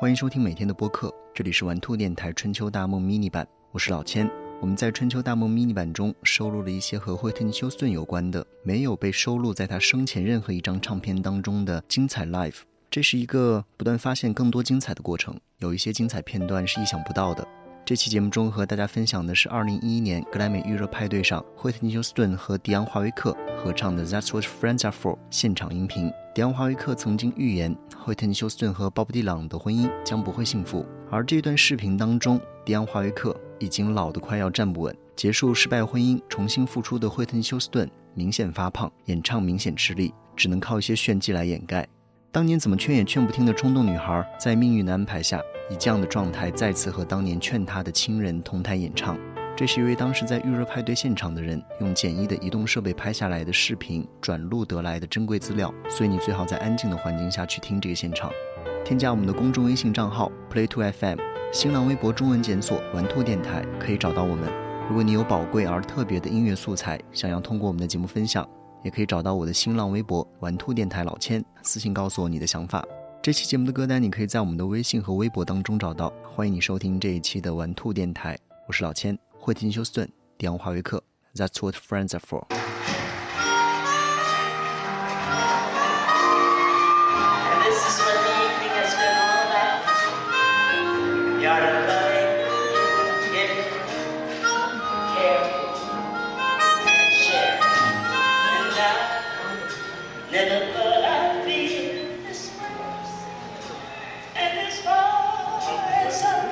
欢迎收听每天的播客，这里是玩兔电台春秋大梦 mini 版，我是老千。我们在春秋大梦 mini 版中收录了一些和惠特尼休斯顿有关的，没有被收录在他生前任何一张唱片当中的精彩 live。这是一个不断发现更多精彩的过程，有一些精彩片段是意想不到的。这期节目中和大家分享的是2011年格莱美预热派对上惠特尼休斯顿和迪昂华维克合唱的《That's What Friends Are For》现场音频。迪昂·华维克曾经预言，惠特尼·休斯顿和鲍勃·迪朗的婚姻将不会幸福。而这段视频当中，迪昂·华维克已经老得快要站不稳，结束失败婚姻、重新复出的惠特尼·休斯顿明显发胖，演唱明显吃力，只能靠一些炫技来掩盖。当年怎么劝也劝不听的冲动女孩，在命运的安排下，以这样的状态再次和当年劝他的亲人同台演唱。这是一位当时在预热派对现场的人用简易的移动设备拍下来的视频转录得来的珍贵资料，所以你最好在安静的环境下去听这个现场。添加我们的公众微信账号 Play2FM，新浪微博中文检索“玩兔电台”可以找到我们。如果你有宝贵而特别的音乐素材，想要通过我们的节目分享，也可以找到我的新浪微博“玩兔电台老千”，私信告诉我你的想法。这期节目的歌单你可以在我们的微信和微博当中找到。欢迎你收听这一期的玩兔电台，我是老千。会听·休斯顿、迪昂·华维克，That's what friends are for。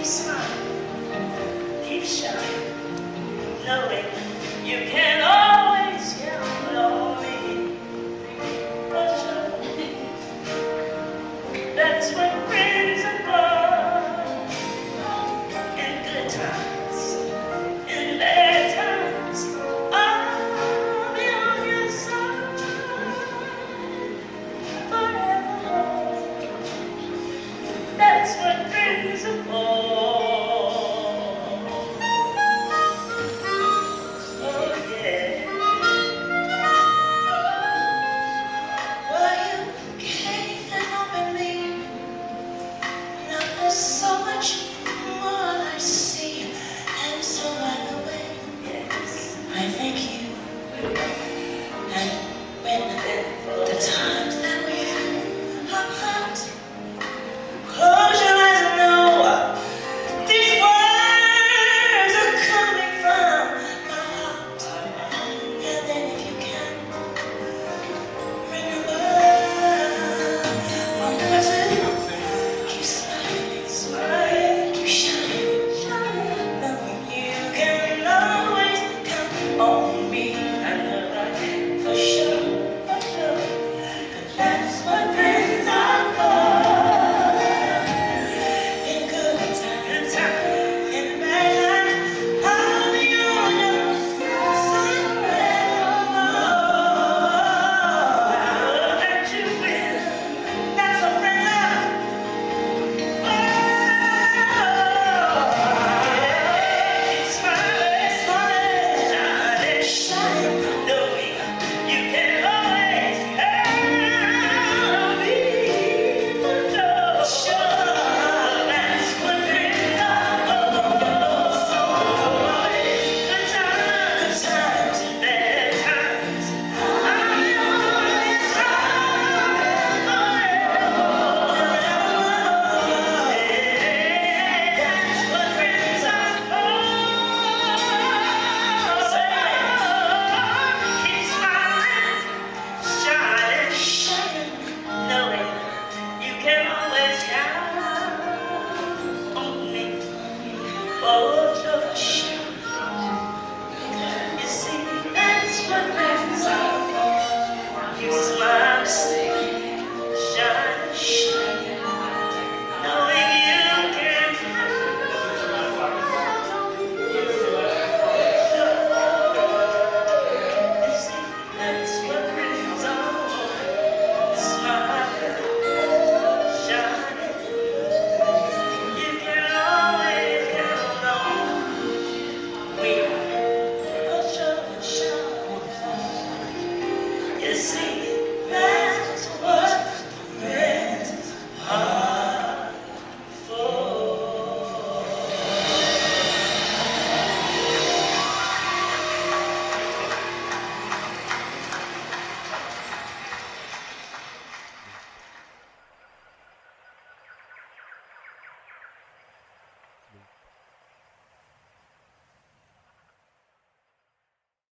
keep smiling, keep shining, knowing you can.